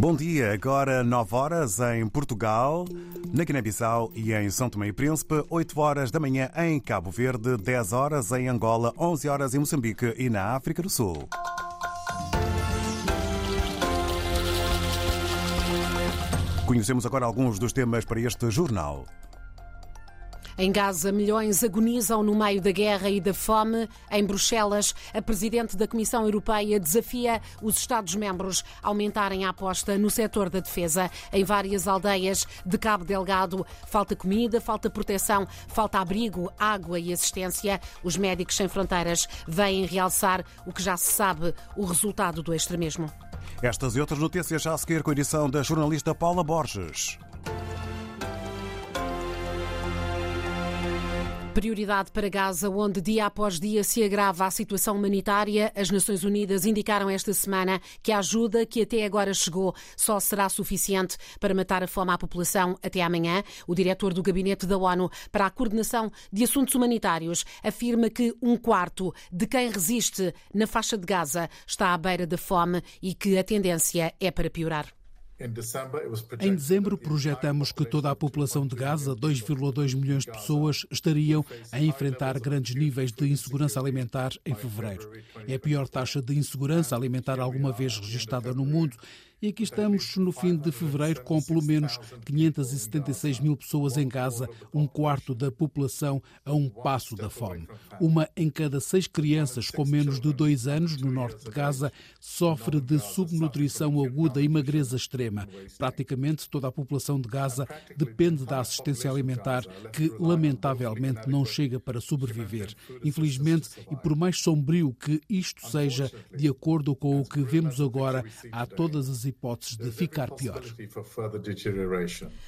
Bom dia, agora 9 horas em Portugal, na Guiné-Bissau e em São Tomé e Príncipe, 8 horas da manhã em Cabo Verde, 10 horas em Angola, 11 horas em Moçambique e na África do Sul. Conhecemos agora alguns dos temas para este jornal. Em Gaza, milhões agonizam no meio da guerra e da fome. Em Bruxelas, a Presidente da Comissão Europeia desafia os Estados-membros a aumentarem a aposta no setor da defesa. Em várias aldeias de Cabo Delgado, falta comida, falta proteção, falta abrigo, água e assistência. Os Médicos Sem Fronteiras vêm realçar o que já se sabe, o resultado do extremismo. Estas e outras notícias já a seguir com a edição da jornalista Paula Borges. Prioridade para Gaza, onde dia após dia se agrava a situação humanitária. As Nações Unidas indicaram esta semana que a ajuda que até agora chegou só será suficiente para matar a fome à população até amanhã. O diretor do Gabinete da ONU para a Coordenação de Assuntos Humanitários afirma que um quarto de quem resiste na faixa de Gaza está à beira da fome e que a tendência é para piorar. Em dezembro, projetamos que toda a população de Gaza, 2,2 milhões de pessoas, estariam a enfrentar grandes níveis de insegurança alimentar em fevereiro. É a pior taxa de insegurança alimentar alguma vez registada no mundo e aqui estamos no fim de fevereiro com pelo menos 576 mil pessoas em Gaza, um quarto da população a um passo da fome. Uma em cada seis crianças com menos de dois anos no norte de Gaza sofre de subnutrição aguda e magreza extrema. Praticamente toda a população de Gaza depende da assistência alimentar, que lamentavelmente não chega para sobreviver. Infelizmente, e por mais sombrio que isto seja, de acordo com o que vemos agora, há todas as hipóteses de ficar pior.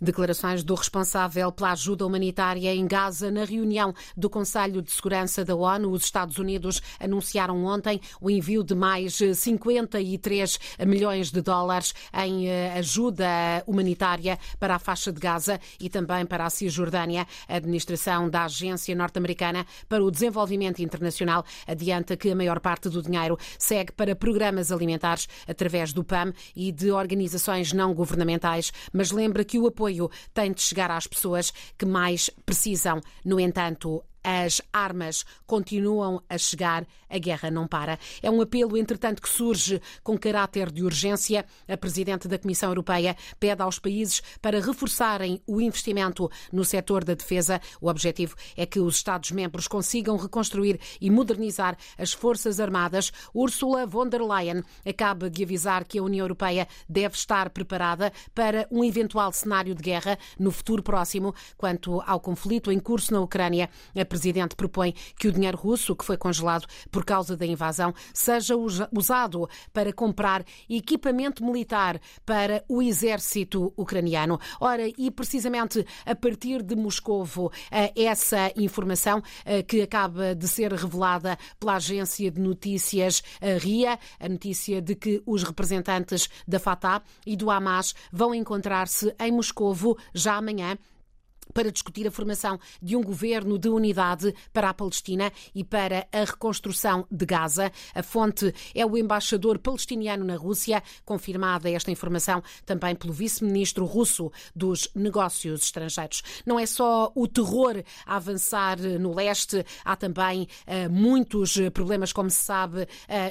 Declarações do responsável pela ajuda humanitária em Gaza na reunião do Conselho de Segurança da ONU. Os Estados Unidos anunciaram ontem o envio de mais 53 milhões de dólares em ajuda humanitária para a faixa de Gaza e também para a Cisjordânia. A administração da Agência Norte-Americana para o Desenvolvimento Internacional adianta que a maior parte do dinheiro segue para programas alimentares através do PAM e de organizações não governamentais, mas lembra que o apoio tem de chegar às pessoas que mais precisam. No entanto, as armas continuam a chegar, a guerra não para. É um apelo, entretanto, que surge com caráter de urgência. A Presidente da Comissão Europeia pede aos países para reforçarem o investimento no setor da defesa. O objetivo é que os Estados-membros consigam reconstruir e modernizar as Forças Armadas. Ursula von der Leyen acaba de avisar que a União Europeia deve estar preparada para um eventual cenário de guerra no futuro próximo. Quanto ao conflito em curso na Ucrânia, a presidente propõe que o dinheiro russo, que foi congelado por causa da invasão, seja usado para comprar equipamento militar para o exército ucraniano. Ora, e precisamente a partir de Moscovo, essa informação que acaba de ser revelada pela agência de notícias RIA, a notícia de que os representantes da Fatah e do Hamas vão encontrar-se em Moscovo já amanhã para discutir a formação de um governo de unidade para a Palestina e para a reconstrução de Gaza. A fonte é o embaixador palestiniano na Rússia, confirmada esta informação também pelo vice-ministro russo dos Negócios Estrangeiros. Não é só o terror a avançar no leste, há também uh, muitos problemas, como se sabe, uh,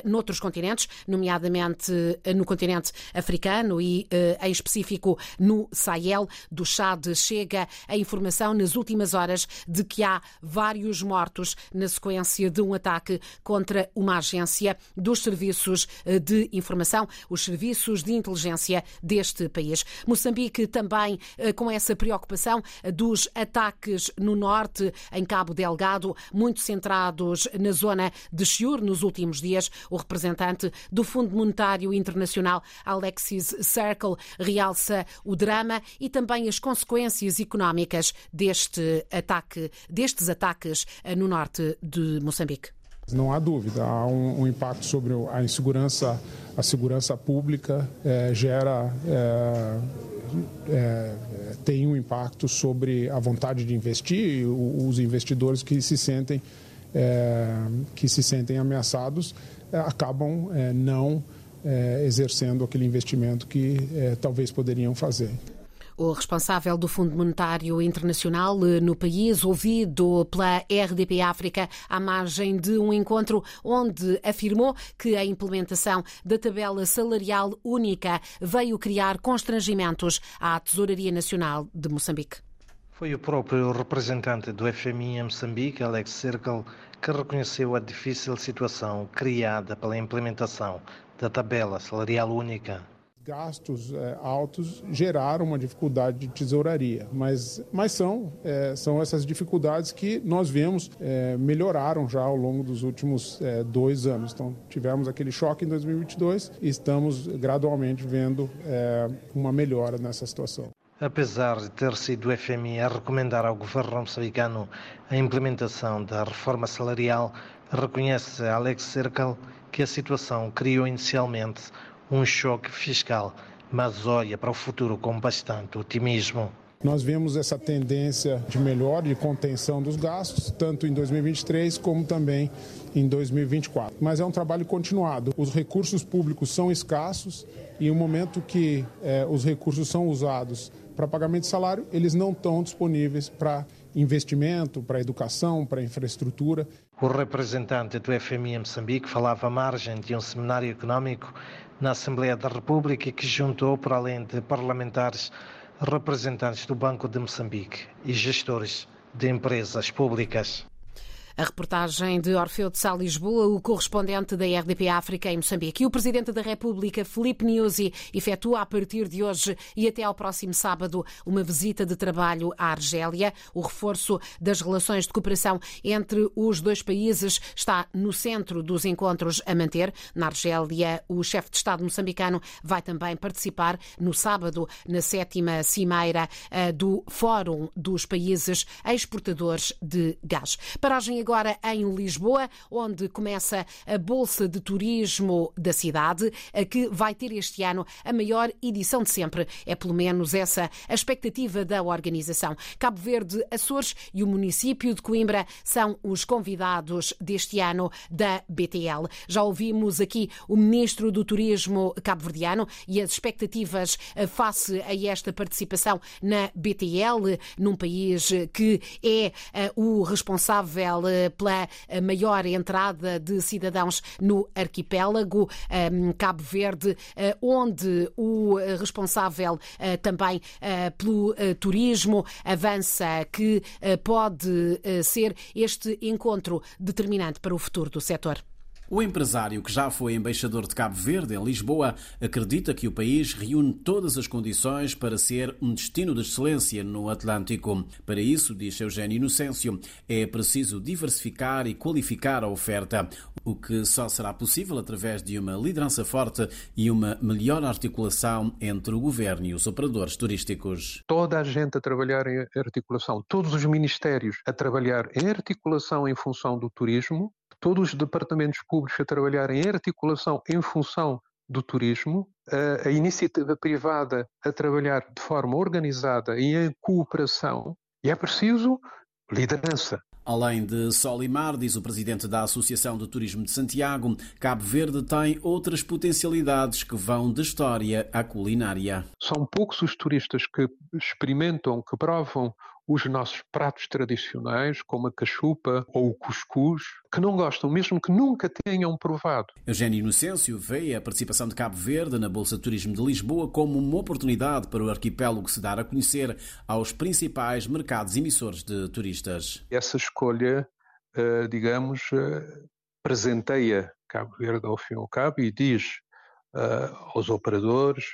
noutros continentes, nomeadamente uh, no continente africano e, uh, em específico, no Sahel. Do Chad chega a informação nas últimas horas de que há vários mortos na sequência de um ataque contra uma agência dos serviços de informação, os serviços de inteligência deste país. Moçambique também com essa preocupação dos ataques no norte, em Cabo Delgado, muito centrados na zona de Chiur nos últimos dias. O representante do Fundo Monetário Internacional, Alexis Circle, realça o drama e também as consequências económicas deste ataque, destes ataques no norte de Moçambique. Não há dúvida, há um, um, impacto sobre a insegurança, a segurança pública é, gera, é, é, tem um impacto sobre a vontade de investir, os investidores que se sentem, que se sentem ameaçados acabam não exercendo aquele investimento que talvez poderiam fazer. O responsável do Fundo Monetário Internacional eh, no país, ouvido pela RDP África à margem de um encontro onde afirmou que a implementação da tabela salarial única veio criar constrangimentos à Tesouraria Nacional de Moçambique. Foi o próprio representante do FMI em Moçambique, Alex Circle, que reconheceu a difícil situação criada pela implementação da tabela salarial única gastos é, altos geraram uma dificuldade de tesouraria, mas, mas são, é, são essas dificuldades que nós vemos é, melhoraram já ao longo dos últimos dois anos. Então, tivemos aquele choque em 2022 e estamos gradualmente vendo uma melhora nessa situação. Apesar de ter sido o FMI a recomendar ao governo moçambicano a implementação da reforma salarial, reconhece Alex Circle que a situação criou inicialmente um choque fiscal, mas olha para o futuro com bastante otimismo. Nós vemos essa tendência de melhora, de contenção dos gastos, tanto em 2023 como também em 2024. Mas é um trabalho continuado. Os recursos públicos são escassos e no momento que eh, os recursos são usados para pagamento de salário, eles não estão disponíveis para investimento, para educação, para infraestrutura. O representante do FMI em Moçambique falava à margem de um seminário económico na Assembleia da República que juntou, por além de parlamentares, representantes do Banco de Moçambique e gestores de empresas públicas. A reportagem de Orfeu de Sá Lisboa, o correspondente da RDP África em Moçambique. E o Presidente da República, Felipe Nyusi, efetua a partir de hoje e até ao próximo sábado uma visita de trabalho à Argélia. O reforço das relações de cooperação entre os dois países está no centro dos encontros a manter. Na Argélia, o chefe de Estado moçambicano vai também participar no sábado na sétima cimeira eh, do Fórum dos Países Exportadores de Gás. Paragem agora em Lisboa, onde começa a Bolsa de Turismo da cidade, que vai ter este ano a maior edição de sempre. É pelo menos essa a expectativa da organização. Cabo Verde, Açores e o município de Coimbra são os convidados deste ano da BTL. Já ouvimos aqui o ministro do Turismo cabo-verdiano e as expectativas eh, face a esta participação na BTL, num país que é eh, o responsável pela maior entrada de cidadãos no arquipélago, Cabo Verde, eh, onde o responsável eh, também eh, pelo turismo avança que pode ser este encontro determinante para o futuro do setor. O empresário, que já foi embaixador de Cabo Verde em Lisboa, acredita que o país reúne todas as condições para ser um destino de excelência no Atlântico. Para isso, diz Eugênio Inocêncio, é preciso diversificar e qualificar a oferta, o que só será possível através de uma liderança forte e uma melhor articulação entre o governo e os operadores turísticos. Toda a gente a trabalhar em articulação, todos os ministérios a trabalhar em articulação em função do turismo, todos os departamentos públicos a trabalhar em articulação em função do turismo, a, a iniciativa privada a trabalhar de forma organizada e em cooperação, e é preciso liderança. Além de sol e mar, diz o presidente da Associação de Turismo de Santiago, Cabo Verde tem outras potencialidades que vão da história à culinária. São poucos os turistas que experimentam, que provam os nossos pratos tradicionais, como a cachupa ou o cuscuz, que não gostam, mesmo que nunca tenham provado. Eugênio Inocêncio vê a participação de Cabo Verde na Bolsa de Turismo de Lisboa como uma oportunidade para o arquipélago se dar a conhecer aos principais mercados emissores de turistas. Essa escolha, eh, digamos, eh, presenteia Cabo Verde ao fim e ao cabo e diz eh, aos operadores,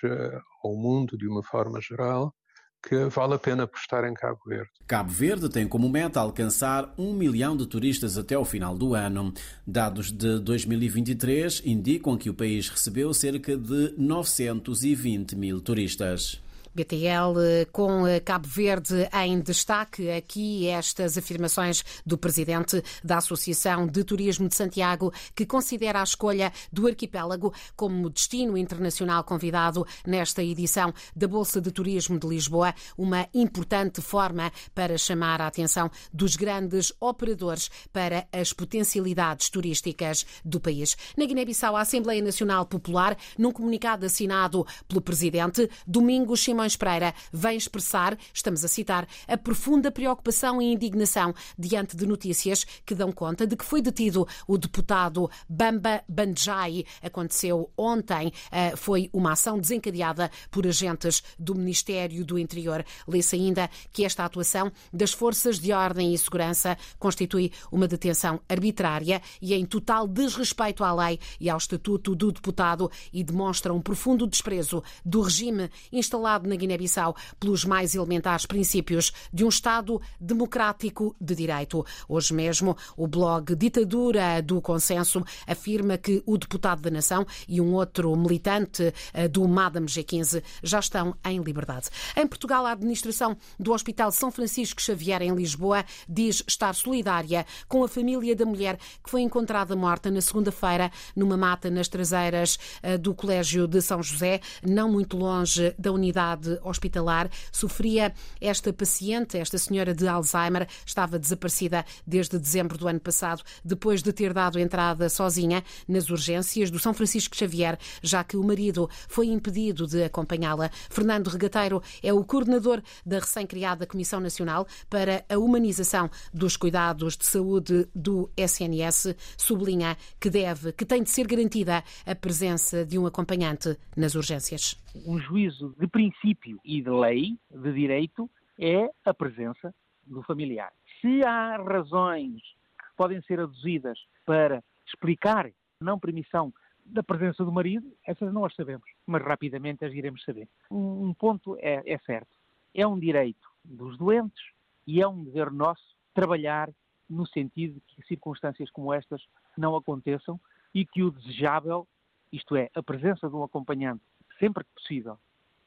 ao mundo de uma forma geral, que vale a pena apostar em Cabo Verde. Cabo Verde tem como meta alcançar um milhão de turistas até o final do ano. Dados de 2023 indicam que o país recebeu cerca de 920 mil turistas. BTL eh, com eh, Cabo Verde em destaque. Aqui estas afirmações do presidente da Associação de Turismo de Santiago, que considera a escolha do arquipélago como destino internacional convidado nesta edição da Bolsa de Turismo de Lisboa, uma importante forma para chamar a atenção dos grandes operadores para as potencialidades turísticas do país. Na Guiné-Bissau, a Assembleia Nacional Popular, num comunicado assinado pelo presidente, Domingos Simões Pereira vem expressar, estamos a citar, a profunda preocupação e indignação diante de notícias que dão conta de que foi detido o deputado Bamba Bandjai. Aconteceu ontem, eh, foi uma ação desencadeada por agentes do Ministério do Interior. Lê-se ainda que esta atuação das forças de ordem e segurança constitui uma detenção arbitrária e em total desrespeito à lei e ao estatuto do deputado e demonstra um profundo desprezo do regime instalado na Guiné-Bissau pelos mais elementares princípios de um Estado democrático de direito. Hoje mesmo, o blog Ditadura do Consenso afirma que o deputado da Nação e um outro militante eh, do Madame G15 já estão em liberdade. Em Portugal, a administração do Hospital São Francisco Xavier, em Lisboa, diz estar solidária com a família da mulher que foi encontrada morta na segunda-feira numa mata nas traseiras eh, do Colégio de São José, não muito longe da unidade unidade hospitalar. Sofria esta paciente, esta senhora de Alzheimer, estava desaparecida desde dezembro do ano passado, depois de ter dado entrada sozinha nas urgências do São Francisco Xavier, já que o marido foi impedido de acompanhá-la. Fernando Regateiro é o coordenador da recém-criada Comissão Nacional para a Humanização dos Cuidados de Saúde do SNS. Sublinha que deve, que tem de ser garantida a presença de um acompanhante nas urgências um juízo de princípio e de lei, de direito, é a presença do familiar. Se há razões que podem ser aduzidas para explicar não permissão da presença do marido, essas não as sabemos, mas rapidamente as iremos saber. Um, ponto é, é certo: é um direito dos doentes e é um dever nosso trabalhar no sentido de que circunstâncias como estas não aconteçam e que o desejável, isto é, a presença de um acompanhante sempre que possível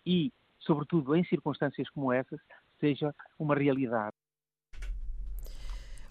e, sobretudo, em circunstâncias como essas, seja uma realidade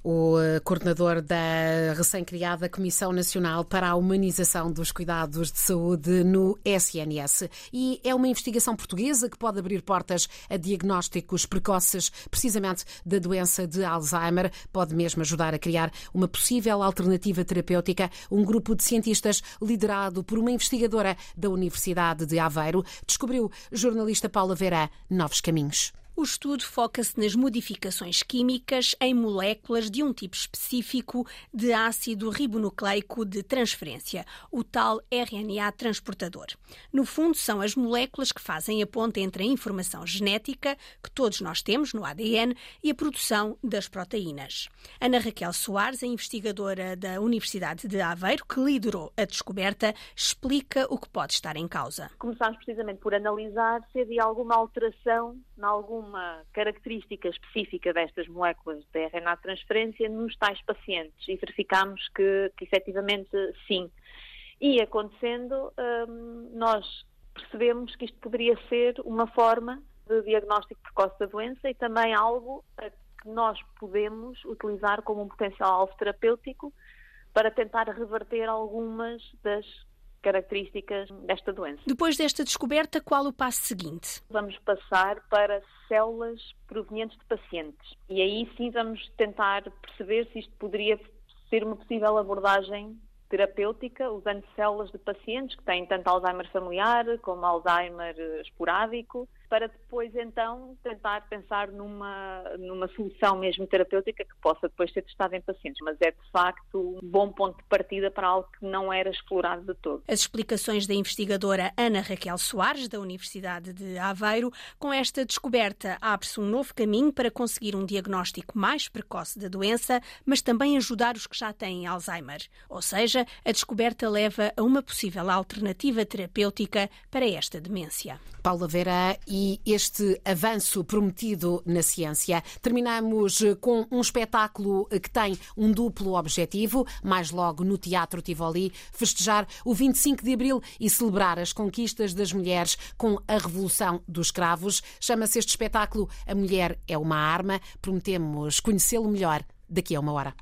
o eh, coordenador da recém-criada Comissão Nacional para a Humanização dos Cuidados de Saúde no SNS. E é uma investigação portuguesa que pode abrir portas a diagnósticos precoces, precisamente da doença de Alzheimer. Pode mesmo ajudar a criar uma possível alternativa terapêutica. Um grupo de cientistas liderado por uma investigadora da Universidade de Aveiro descobriu, jornalista Paula Vera, novos caminhos. O estudo foca-se nas modificações químicas em moléculas de um tipo específico de ácido ribonucleico de transferência, o tal RNA transportador. No fundo, são as moléculas que fazem a ponte entre a informação genética que todos nós temos no ADN e a produção das proteínas. Ana Raquel Soares, a investigadora da Universidade de Aveiro, que liderou a descoberta, explica o que pode estar em causa. Começámos precisamente por analisar se havia alguma alteração em algum uma característica específica destas moléculas de RNA de transferência nos tais pacientes e verificámos que, que efetivamente sim. E acontecendo, hum, nós percebemos que isto poderia ser uma forma de diagnóstico precoce da doença e também algo que nós podemos utilizar como um potencial alvo terapêutico para tentar reverter algumas das características desta doença. Depois desta descoberta, qual o passo seguinte? Vamos passar para células provenientes de pacientes e aí sim vamos tentar perceber se isto poderia ser uma possível abordagem terapêutica usando células de pacientes que têm tanto Alzheimer familiar como Alzheimer esporádico para depois então tentar pensar numa, numa solução mesmo terapêutica que possa depois ser testada em pacientes. Mas é de facto um bom ponto de partida para algo que não era explorado de todo. As explicações da investigadora Ana Raquel Soares, da Universidade de Aveiro, com esta descoberta abre-se um novo caminho para conseguir um diagnóstico mais precoce da doença, mas também ajudar os que já têm Alzheimer. Ou seja, a descoberta leva a uma possível alternativa terapêutica para esta demência. Paula Vera e este avanço prometido na ciência. Terminamos com um espetáculo que tem um duplo objetivo, mais logo no Teatro Tivoli, festejar o 25 de Abril e celebrar as conquistas das mulheres com a Revolução dos Escravos. Chama-se este espetáculo A Mulher é uma Arma. Prometemos conhecê-lo melhor daqui a uma hora.